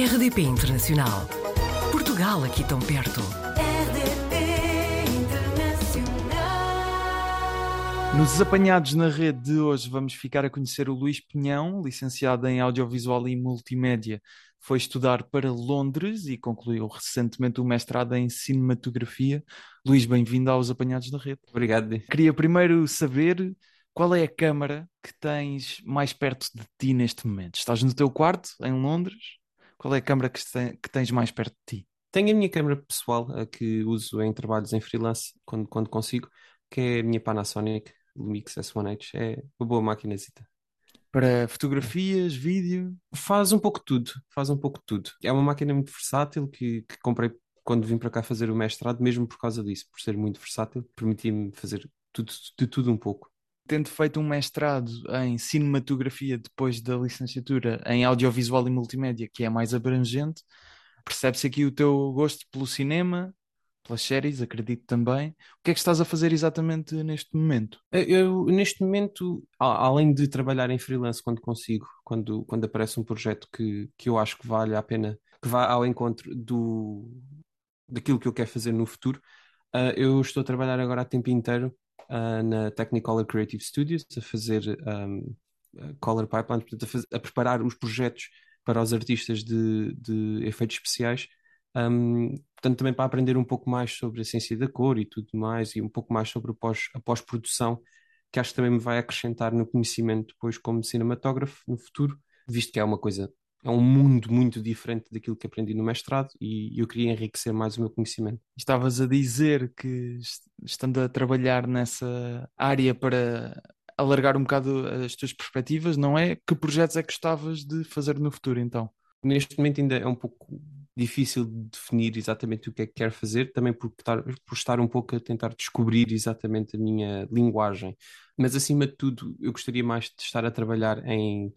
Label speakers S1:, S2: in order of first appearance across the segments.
S1: RDP Internacional. Portugal aqui tão perto.
S2: RDP Internacional.
S3: Nos apanhados na rede de hoje vamos ficar a conhecer o Luís Pinhão, licenciado em Audiovisual e Multimédia. Foi estudar para Londres e concluiu recentemente o mestrado em Cinematografia. Luís, bem-vindo aos Apanhados na Rede.
S4: Obrigado.
S3: Queria primeiro saber qual é a câmara que tens mais perto de ti neste momento. Estás no teu quarto, em Londres? Qual é a câmara que, que tens mais perto de ti?
S4: Tenho a minha câmera pessoal, a que uso em trabalhos em freelance, quando, quando consigo, que é a minha Panasonic Lumix S1H. É uma boa maquinazita.
S3: Para fotografias, vídeo?
S4: Faz um pouco de tudo, faz um pouco de tudo. É uma máquina muito versátil que, que comprei quando vim para cá fazer o mestrado, mesmo por causa disso, por ser muito versátil, permitia-me fazer tudo, de tudo um pouco.
S3: Tendo feito um mestrado em cinematografia depois da licenciatura em audiovisual e multimédia, que é mais abrangente, percebe-se aqui o teu gosto pelo cinema, pelas séries, acredito também. O que é que estás a fazer exatamente neste momento?
S4: Eu, neste momento, além de trabalhar em freelance quando consigo, quando, quando aparece um projeto que, que eu acho que vale a pena, que vá ao encontro do, daquilo que eu quero fazer no futuro, ah, eu estou a trabalhar agora a tempo inteiro ah, na Technicolor Creative Studios, a fazer a color pipelines, portanto, a, faz- a preparar os projetos para os artistas de, de efeitos especiais. Ahm, portanto, também para aprender um pouco mais sobre a ciência da cor e tudo mais, e um pouco mais sobre a pós-produção, que acho que também me vai acrescentar no conhecimento depois como cinematógrafo no futuro, visto que é uma coisa, é um mundo muito diferente daquilo que aprendi no mestrado e eu queria enriquecer mais o meu conhecimento.
S3: Estavas a dizer que, est- estando a trabalhar nessa área para alargar um bocado as tuas perspectivas, não é? Que projetos é que gostavas de fazer no futuro, então?
S4: Neste momento ainda é um pouco difícil de definir exatamente o que é que quero fazer, também por estar, por estar um pouco a tentar descobrir exatamente a minha linguagem. Mas acima de tudo, eu gostaria mais de estar a trabalhar em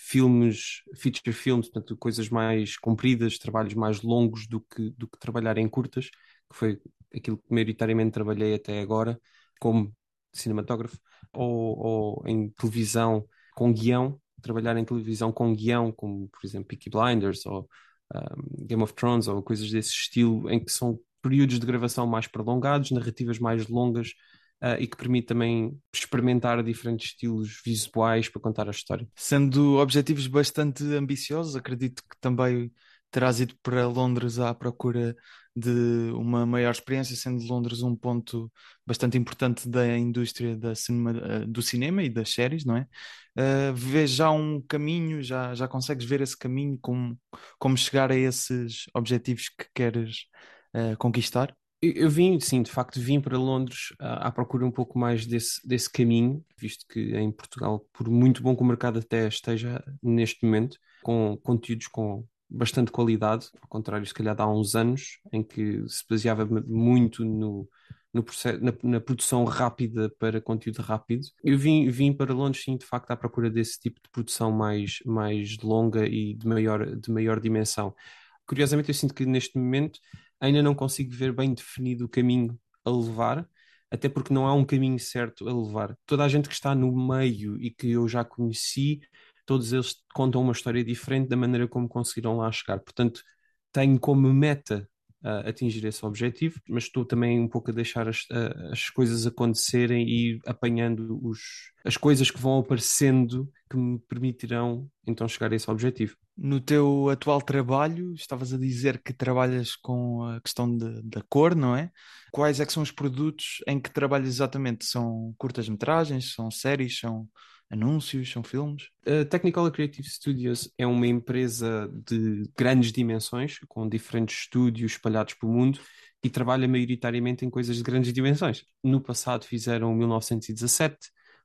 S4: filmes, feature films, portanto, coisas mais compridas, trabalhos mais longos do que, do que trabalhar em curtas, que foi aquilo que maioritariamente trabalhei até agora, como cinematógrafo, ou, ou em televisão com guião, trabalhar em televisão com guião, como por exemplo Peaky Blinders ou um, Game of Thrones ou coisas desse estilo, em que são períodos de gravação mais prolongados, narrativas mais longas uh, e que permite também experimentar diferentes estilos visuais para contar a história.
S3: Sendo objetivos bastante ambiciosos, acredito que também terás ido para Londres à procura de uma maior experiência, sendo Londres um ponto bastante importante da indústria da cinema, eh, do cinema e das séries, não é? Uh, vês já um caminho, já, já consegues ver esse caminho, como, como chegar a esses objetivos que queres uh, conquistar?
S4: Eu, vim, sim, de facto, vim para Londres à, à procura um pouco mais desse, desse caminho, visto que em Portugal, por muito bom que o mercado até esteja neste momento, com conteúdos com bastante qualidade, ao contrário, se calhar, de há uns anos, em que se baseava muito no, no processo, na, na, produção rápida para conteúdo rápido. Eu vim, vim para Londres, sim, de facto, à procura desse tipo de produção mais, mais longa e de maior, de maior dimensão. Curiosamente, eu sinto que neste momento ainda não consigo ver bem definido o caminho a levar, até porque não há um caminho certo a levar. Toda a gente que está no meio e que eu já conheci todos eles contam uma história diferente da maneira como conseguiram lá chegar. Portanto, tenho como meta uh, atingir esse objetivo, mas estou também um pouco a deixar as, uh, as coisas acontecerem e apanhando os, as coisas que vão aparecendo que me permitirão então chegar a esse objetivo.
S3: No teu atual trabalho, estavas a dizer que trabalhas com a questão de, da cor, não é? Quais é que são os produtos em que trabalhas exatamente? São curtas-metragens, são séries, são anúncios, são filmes?
S4: A Technicolor Creative Studios é uma empresa de grandes dimensões, com diferentes estúdios espalhados pelo mundo e trabalha maioritariamente em coisas de grandes dimensões. No passado fizeram 1917,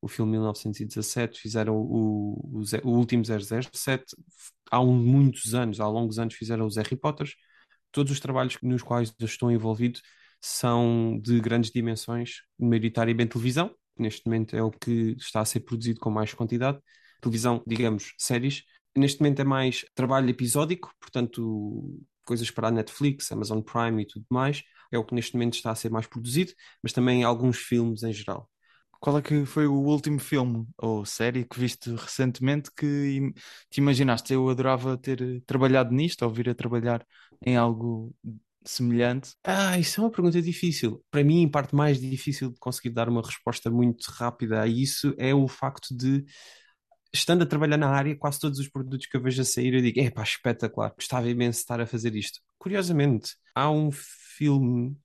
S4: o filme 1917, fizeram o, o, o último 007, há um, muitos anos, há longos anos fizeram os Harry Potters. Todos os trabalhos nos quais eu estou envolvido são de grandes dimensões, maioritariamente televisão, neste momento é o que está a ser produzido com mais quantidade. Televisão, digamos, séries. Neste momento é mais trabalho episódico, portanto, coisas para a Netflix, Amazon Prime e tudo mais. É o que neste momento está a ser mais produzido, mas também alguns filmes em geral.
S3: Qual é que foi o último filme ou série que viste recentemente que te imaginaste? Eu adorava ter eh, trabalhado nisto ou vir a trabalhar em algo semelhante.
S4: Ah, isso é uma pergunta difícil. Para mim, a parte mais difícil de conseguir dar uma resposta muito rápida a isso é o facto de, estando a trabalhar na área, quase todos os produtos que eu vejo a sair, eu digo, epá, espetacular, gostava imenso de estar a fazer isto. Curiosamente, há um filme,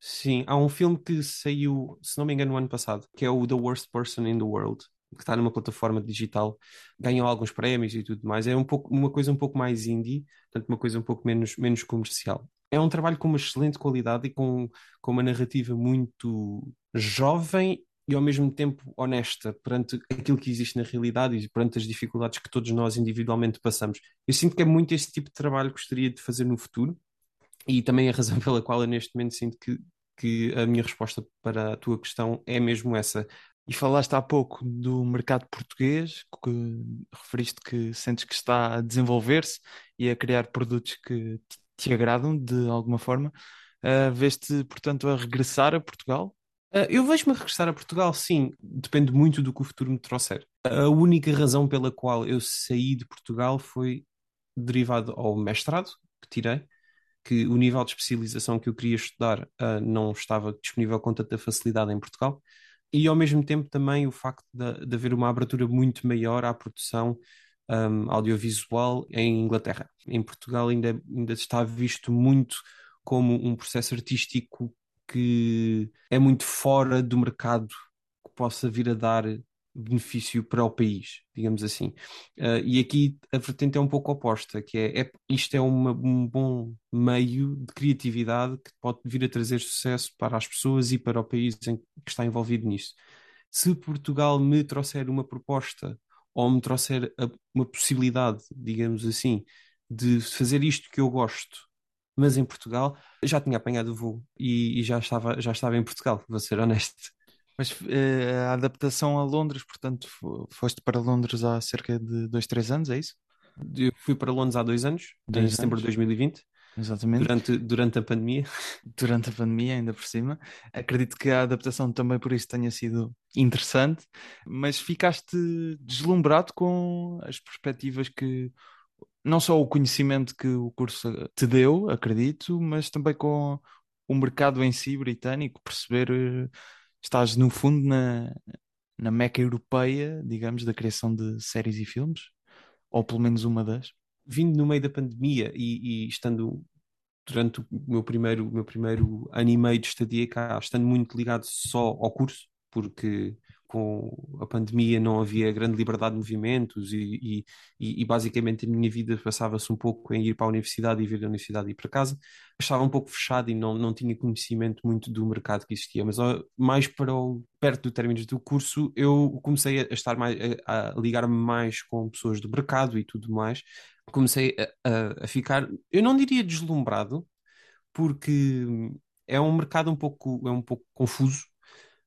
S4: sim, há um filme que saiu, se não me engano, no ano passado, que é o The Worst Person in the World, que está numa plataforma digital, ganhou alguns prémios e tudo mais. É um pouco, uma coisa um pouco mais indie, portanto, uma coisa um pouco menos, menos comercial. É um trabalho com uma excelente qualidade e com, com uma narrativa muito jovem e ao mesmo tempo honesta perante aquilo que existe na realidade e perante as dificuldades que todos nós individualmente passamos. Eu sinto que é muito este tipo de trabalho que gostaria de fazer no futuro e também a razão pela qual eu neste momento sinto que, que a minha resposta para a tua questão é mesmo essa.
S3: E falaste há pouco do mercado português, que referiste que sentes que está a desenvolver-se e a criar produtos que te, agradam de alguma forma. Uh, veste, portanto, a regressar a Portugal?
S4: Uh, eu vejo-me a regressar a Portugal, sim, depende muito do que o futuro me trouxer. A única razão pela qual eu saí de Portugal foi derivado ao mestrado que tirei, que o nível de especialização que eu queria estudar uh, não estava disponível com tanta facilidade em Portugal e ao mesmo tempo também o facto de, de haver uma abertura muito maior à produção um, audiovisual em Inglaterra. Em Portugal ainda, ainda está visto muito como um processo artístico que é muito fora do mercado que possa vir a dar benefício para o país, digamos assim. Uh, e aqui a vertente é um pouco oposta, que é, é isto é uma, um bom meio de criatividade que pode vir a trazer sucesso para as pessoas e para o país em que está envolvido nisso. Se Portugal me trouxer uma proposta ou me trouxer a, uma possibilidade, digamos assim, de fazer isto que eu gosto, mas em Portugal, já tinha apanhado o voo e, e já, estava, já estava em Portugal, vou ser honesto.
S3: Mas eh, a adaptação a Londres, portanto, foste para Londres há cerca de dois, três anos, é isso?
S4: Eu fui para Londres há dois anos, dois em setembro de 2020.
S3: Exatamente.
S4: Durante, durante a pandemia.
S3: Durante a pandemia, ainda por cima. Acredito que a adaptação também por isso tenha sido interessante, mas ficaste deslumbrado com as perspectivas que. Não só o conhecimento que o curso te deu, acredito, mas também com o mercado em si britânico, perceber estás no fundo na, na meca europeia, digamos, da criação de séries e filmes, ou pelo menos uma das.
S4: Vindo no meio da pandemia e, e estando durante o meu primeiro, meu primeiro ano e meio de estadia cá, estando muito ligado só ao curso, porque com a pandemia não havia grande liberdade de movimentos e, e, e basicamente a minha vida passava-se um pouco em ir para a universidade e vir da universidade e ir para casa. Estava um pouco fechado e não, não tinha conhecimento muito do mercado que existia, mas mais para o, perto do término do curso eu comecei a estar mais, a, a ligar-me mais com pessoas do mercado e tudo mais. Comecei a, a, a ficar, eu não diria deslumbrado, porque é um mercado um pouco, é um pouco confuso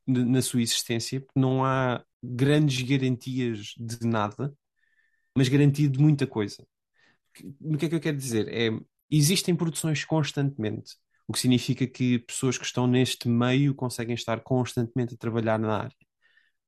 S4: na sua existência, porque não há grandes garantias de nada, mas garantia de muita coisa. O que é que eu quero dizer? É, existem produções constantemente, o que significa que pessoas que estão neste meio conseguem estar constantemente a trabalhar na área.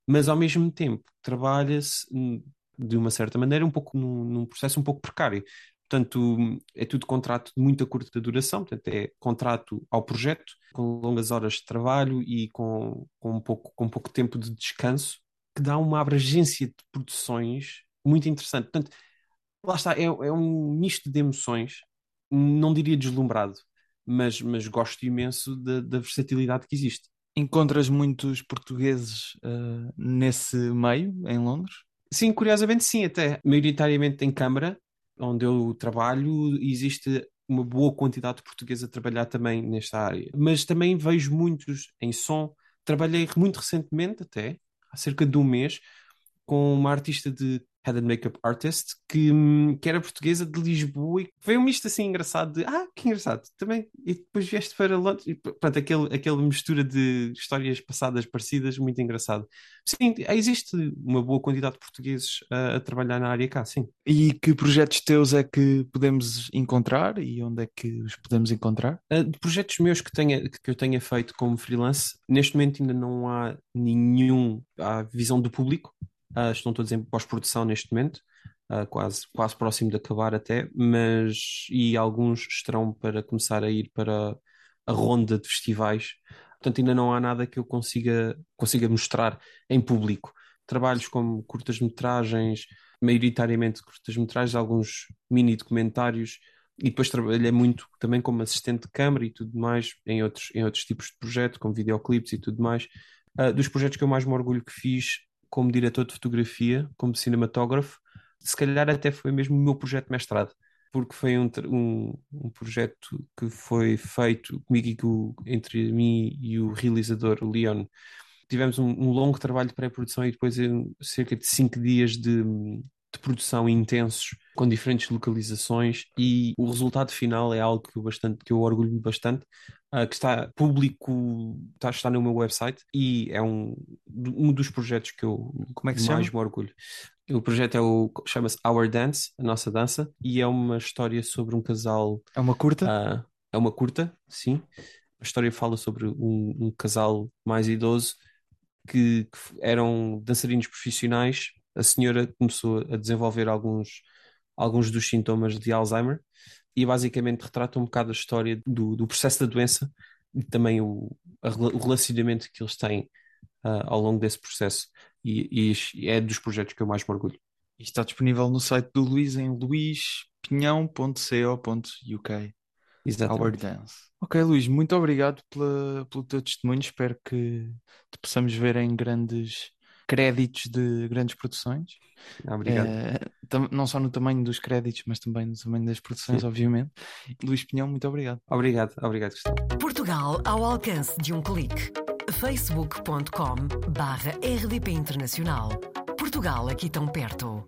S4: Mas ao mesmo tempo, trabalha-se hum, de uma certa maneira um pouco num, num processo um pouco precário. Portanto, é tudo contrato de muita curta duração, portanto, é contrato ao projeto, com longas horas de trabalho e com, com, um, pouco, com pouco tempo de descanso, que dá uma abrangência de produções muito interessante. Portanto, lá está, é, é um misto de emoções, não diria deslumbrado, mas, mas gosto imenso da, da versatilidade que existe.
S3: Encontras muitos portugueses uh, nesse meio, em Londres?
S4: Sim, curiosamente sim, até maioritariamente em Câmara, onde eu trabalho, existe uma boa quantidade de portugueses a trabalhar também nesta área. Mas também vejo muitos em som. Trabalhei muito recentemente, até, há cerca de um mês, com uma artista de head and makeup artist que, que era portuguesa de Lisboa e foi um misto assim engraçado de ah, que engraçado, também e depois vieste para Londres e pronto, aquele, aquela mistura de histórias passadas parecidas, muito engraçado. Sim, existe uma boa quantidade de portugueses a, a trabalhar na área cá, sim.
S3: E que projetos teus é que podemos encontrar e onde é que os podemos encontrar?
S4: Uh, de projetos meus que, tenha, que eu tenha feito como freelance, neste momento ainda não há nenhum à visão do público. Uh, estão todos em pós-produção neste momento, uh, quase, quase próximo de acabar até, mas e alguns estarão para começar a ir para a ronda de festivais. Portanto, ainda não há nada que eu consiga, consiga mostrar em público. Trabalhos como curtas-metragens, maioritariamente curtas-metragens, alguns mini documentários, e depois trabalhei muito também como assistente de câmara e tudo mais em outros, em outros tipos de projetos, como videoclipes e tudo mais. Uh, dos projetos que eu mais me orgulho que fiz como diretor de fotografia, como cinematógrafo, se calhar até foi mesmo o meu projeto de mestrado, porque foi um, um, um projeto que foi feito comigo entre mim e o realizador, o Leon. Tivemos um, um longo trabalho de pré-produção e depois cerca de cinco dias de, de produção intensos com diferentes localizações e o resultado final é algo que eu, bastante, que eu orgulho bastante, uh, que está público, está, está no meu website e é um, um dos projetos que eu
S3: Como é que
S4: mais
S3: chama?
S4: me orgulho. O projeto é o chama-se Our Dance, a nossa dança, e é uma história sobre um casal.
S3: É uma curta?
S4: Uh, é uma curta, sim. A história fala sobre um, um casal mais idoso que, que eram dançarinos profissionais a senhora começou a desenvolver alguns, alguns dos sintomas de Alzheimer e basicamente retrata um bocado a história do, do processo da doença e também o, a, o relacionamento que eles têm uh, ao longo desse processo. E, e, é dos projetos que eu mais me orgulho.
S3: E está disponível no site do Luís em luispinhão.co.uk.
S4: Exatamente.
S3: Ok, Luís, muito obrigado pela, pelo teu testemunho. Espero que te possamos ver em grandes créditos de grandes produções.
S4: Ah, obrigado.
S3: Eh, não só no tamanho dos créditos, mas também no tamanho das produções,
S4: Sim.
S3: obviamente. Luís Pinhão, muito obrigado.
S4: Obrigado, obrigado, Gustavo.
S1: Portugal ao alcance de um clique. facebook.com barra rdp internacional. Portugal aqui tão perto.